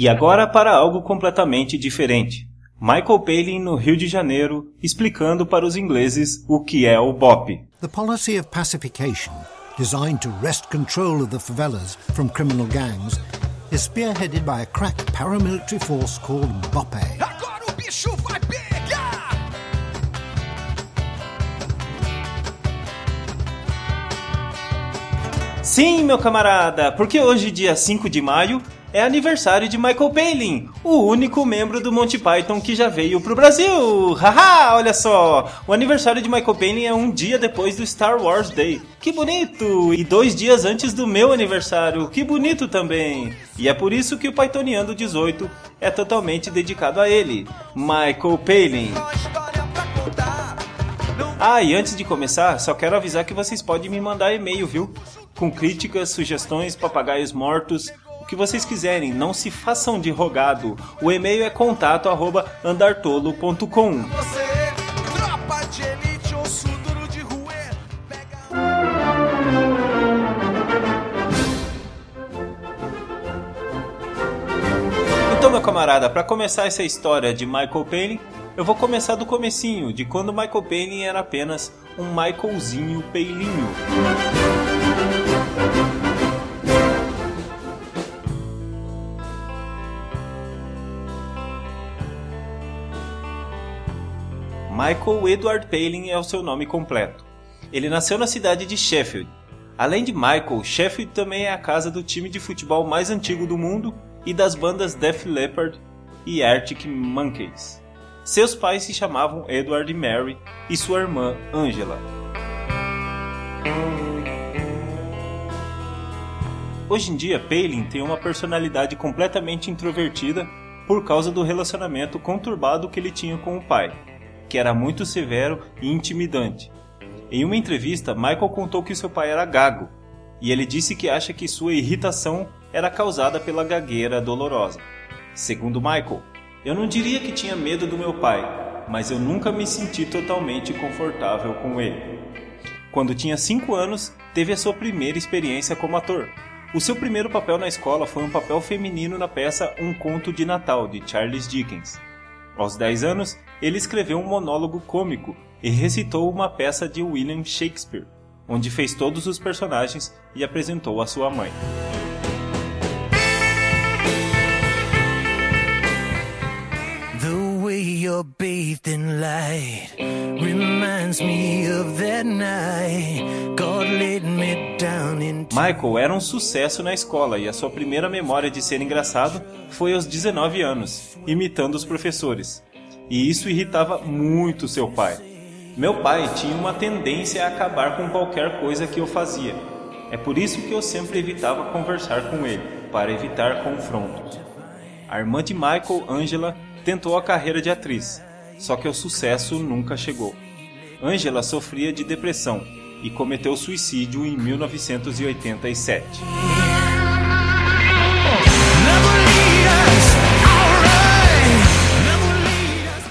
E agora para algo completamente diferente. Michael Palin no Rio de Janeiro, explicando para os ingleses o que é o BOP. The policy of pacification, designed to wrest control of the favelas from criminal gangs, is spearheaded by a crack paramilitary force called BOPE. Agora o bicho vai pegar! Sim, meu camarada, porque hoje, dia 5 de maio, é aniversário de Michael Palin, o único membro do Monty Python que já veio pro Brasil. Haha, olha só! O aniversário de Michael Palin é um dia depois do Star Wars Day. Que bonito! E dois dias antes do meu aniversário. Que bonito também! E é por isso que o Pythoniano 18 é totalmente dedicado a ele, Michael Palin. Ah, e antes de começar, só quero avisar que vocês podem me mandar e-mail, viu? Com críticas, sugestões, papagaios mortos, que vocês quiserem, não se façam de rogado. O e-mail é contato@andartolo.com. Então, meu camarada, para começar essa história de Michael Palin, eu vou começar do comecinho, de quando Michael Palin era apenas um Michaelzinho Pailinho. Michael Edward Palin é o seu nome completo. Ele nasceu na cidade de Sheffield. Além de Michael, Sheffield também é a casa do time de futebol mais antigo do mundo e das bandas Def Leppard e Arctic Monkeys. Seus pais se chamavam Edward e Mary e sua irmã Angela. Hoje em dia, Palin tem uma personalidade completamente introvertida por causa do relacionamento conturbado que ele tinha com o pai, que era muito severo e intimidante. Em uma entrevista, Michael contou que seu pai era gago, e ele disse que acha que sua irritação era causada pela gagueira dolorosa. Segundo Michael, eu não diria que tinha medo do meu pai, mas eu nunca me senti totalmente confortável com ele. Quando tinha 5 anos, teve a sua primeira experiência como ator. O seu primeiro papel na escola foi um papel feminino na peça Um Conto de Natal, de Charles Dickens. Aos 10 anos, ele escreveu um monólogo cômico e recitou uma peça de William Shakespeare, onde fez todos os personagens e apresentou a sua mãe. The way you're light reminds me of that night God laid me down Michael era um sucesso na escola e a sua primeira memória de ser engraçado foi aos 19 anos, imitando os professores. E isso irritava muito seu pai. Meu pai tinha uma tendência a acabar com qualquer coisa que eu fazia. É por isso que eu sempre evitava conversar com ele, para evitar confrontos. A irmã de Michael, Angela, tentou a carreira de atriz, só que o sucesso nunca chegou. Angela sofria de depressão e cometeu suicídio em 1987. Never lead us, alright. Never lead us.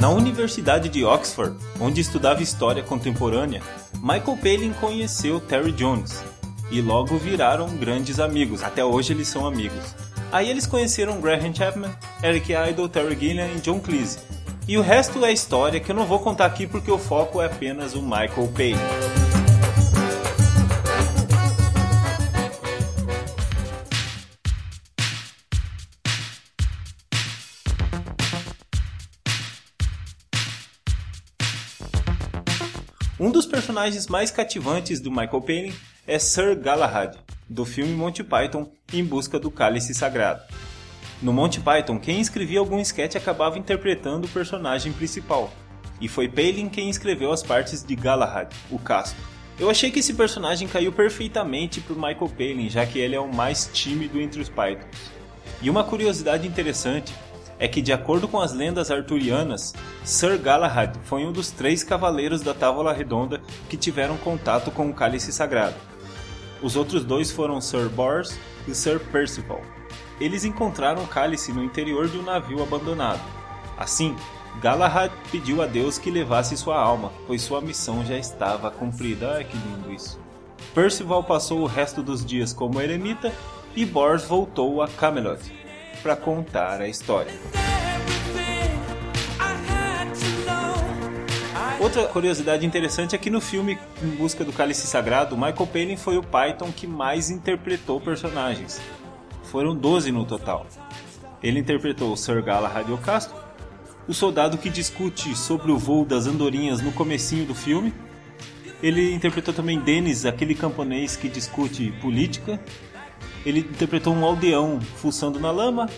Na Universidade de Oxford, onde estudava história contemporânea, Michael Palin conheceu Terry Jones e logo viraram grandes amigos. Até hoje eles são amigos. Aí eles conheceram Graham Chapman, Eric Idle, Terry Gilliam e John Cleese. E o resto é história que eu não vou contar aqui porque o foco é apenas o Michael Palin. Um dos personagens mais cativantes do Michael Palin é Sir Galahad, do filme Monty Python Em Busca do Cálice Sagrado. No Monty Python, quem escrevia algum sketch acabava interpretando o personagem principal, e foi Palin quem escreveu as partes de Galahad, o casto. Eu achei que esse personagem caiu perfeitamente para Michael Palin, já que ele é o mais tímido entre os Pythons. E uma curiosidade interessante é que, de acordo com as lendas arturianas, Sir Galahad foi um dos três cavaleiros da Távola Redonda que tiveram contato com o cálice sagrado. Os outros dois foram Sir Bors e Sir Percival. Eles encontraram o cálice no interior de um navio abandonado. Assim, Galahad pediu a Deus que levasse sua alma, pois sua missão já estava cumprida. Ai que lindo isso. Percival passou o resto dos dias como eremita e Bors voltou a Camelot para contar a história. Outra curiosidade interessante é que no filme Em Busca do Cálice Sagrado, Michael Palin foi o Python que mais interpretou personagens. Foram 12 no total. Ele interpretou o Sir Galahad Ocasio, o soldado que discute sobre o voo das andorinhas no comecinho do filme. Ele interpretou também Dennis, aquele camponês que discute política. Ele interpretou um aldeão fuçando na lama,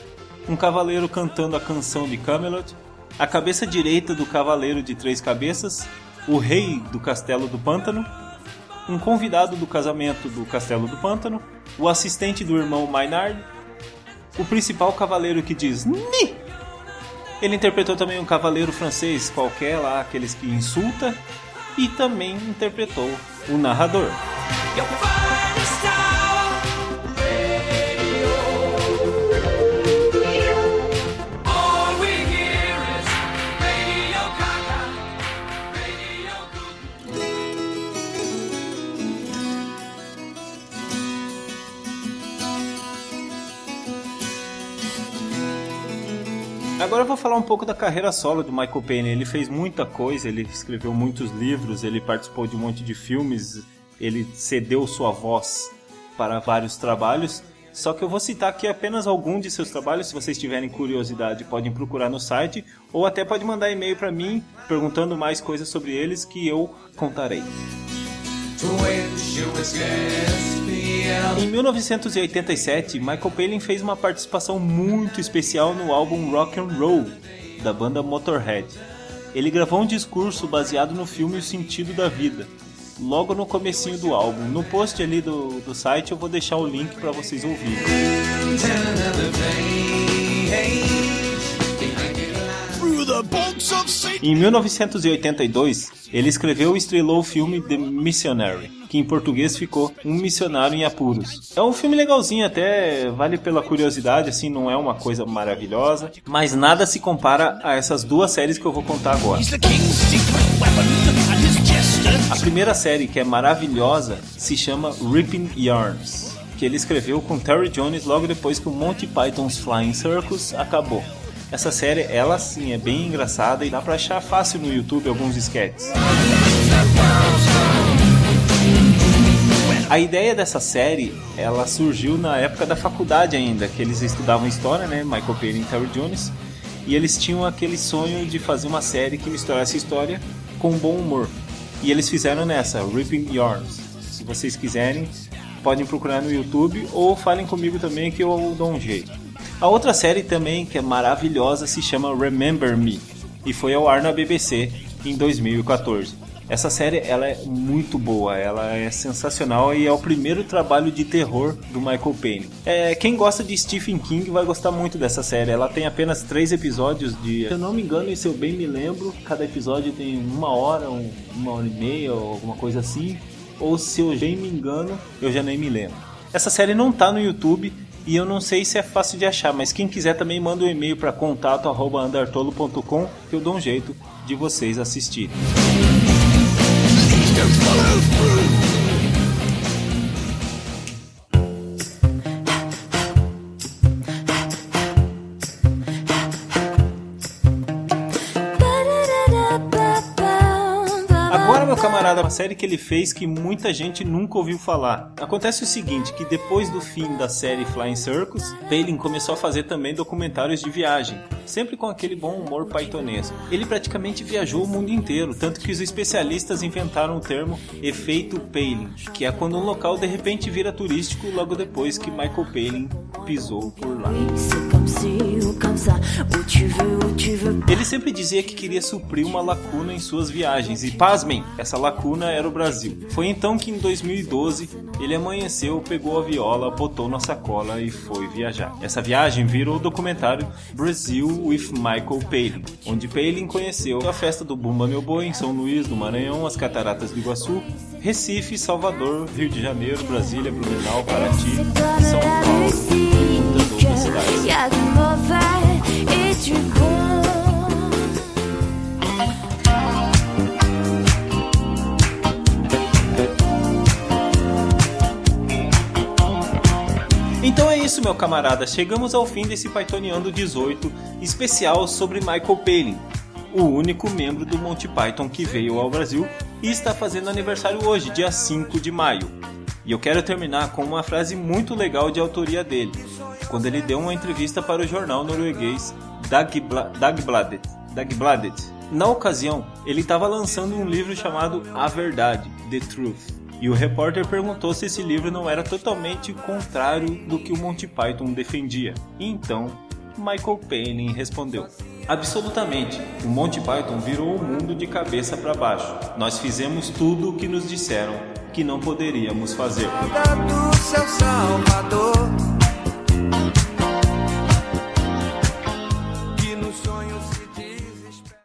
um cavaleiro cantando a canção de Camelot, a cabeça direita do cavaleiro de três cabeças, o rei do castelo do pântano, um convidado do casamento do castelo do pântano, o assistente do irmão Maynard, o principal cavaleiro que diz Ni! Ele interpretou também um cavaleiro francês qualquer lá, aqueles que insulta, e também interpretou o narrador. Agora eu vou falar um pouco da carreira solo do Michael Payne. Ele fez muita coisa, ele escreveu muitos livros, ele participou de um monte de filmes, ele cedeu sua voz para vários trabalhos. Só que eu vou citar aqui apenas algum de seus trabalhos. Se vocês tiverem curiosidade, podem procurar no site ou até pode mandar e-mail para mim perguntando mais coisas sobre eles que eu contarei. Em 1987, Michael Palin fez uma participação muito especial no álbum Rock and Roll da banda Motorhead. Ele gravou um discurso baseado no filme O Sentido da Vida, logo no comecinho do álbum. No post ali do, do site eu vou deixar o link para vocês ouvirem. Em 1982, ele escreveu e estrelou o filme The Missionary, que em português ficou Um Missionário em Apuros. É um filme legalzinho, até vale pela curiosidade, assim, não é uma coisa maravilhosa, mas nada se compara a essas duas séries que eu vou contar agora. A primeira série, que é maravilhosa, se chama Ripping Yarns, que ele escreveu com Terry Jones logo depois que o Monty Python's Flying Circus acabou. Essa série, ela sim, é bem engraçada e dá pra achar fácil no YouTube alguns sketches. A ideia dessa série, ela surgiu na época da faculdade ainda, que eles estudavam história, né, Michael Palin e Terry Jones, e eles tinham aquele sonho de fazer uma série que misturasse história com bom humor. E eles fizeram nessa, Ripping Yarns. Se vocês quiserem, podem procurar no YouTube ou falem comigo também que eu dou um jeito. A outra série também que é maravilhosa se chama Remember Me e foi ao ar na BBC em 2014. Essa série ela é muito boa, ela é sensacional e é o primeiro trabalho de terror do Michael Payne. É, quem gosta de Stephen King vai gostar muito dessa série. Ela tem apenas três episódios de, se eu não me engano, e se eu bem me lembro, cada episódio tem uma hora, uma hora e meia ou alguma coisa assim. Ou se eu bem me engano, eu já nem me lembro. Essa série não tá no YouTube, e eu não sei se é fácil de achar, mas quem quiser também manda um e-mail para contato@andartolo.com que eu dou um jeito de vocês assistirem. Uma série que ele fez que muita gente nunca ouviu falar. Acontece o seguinte, que depois do fim da série Flying Circus, Palin começou a fazer também documentários de viagem, sempre com aquele bom humor paitonesco. Ele praticamente viajou o mundo inteiro, tanto que os especialistas inventaram o termo efeito Palin, que é quando um local de repente vira turístico logo depois que Michael Palin pisou por lá. Ele sempre dizia que queria suprir uma lacuna em suas viagens, e pasmem, essa lacuna era o Brasil. Foi então que em 2012 ele amanheceu, pegou a viola, botou na sacola e foi viajar. Essa viagem virou o documentário Brazil with Michael Palin, onde Palin conheceu a festa do Bumba Meu Boi em São Luís do Maranhão, as Cataratas do Iguaçu, Recife, Salvador, Rio de Janeiro, Brasília, Blumenau, Paraty, São Paulo então é isso, meu camarada. Chegamos ao fim desse Pythoniano 18 especial sobre Michael Palin, o único membro do Monty Python que veio ao Brasil e está fazendo aniversário hoje, dia 5 de maio. E eu quero terminar com uma frase muito legal de autoria dele quando ele deu uma entrevista para o jornal norueguês Dagbladet. Dagbladet. Na ocasião, ele estava lançando um livro chamado A Verdade, The Truth. E o repórter perguntou se esse livro não era totalmente contrário do que o Monty Python defendia. E então, Michael Palin respondeu: Absolutamente. O Monty Python virou o mundo de cabeça para baixo. Nós fizemos tudo o que nos disseram que não poderíamos fazer. Do seu Salvador.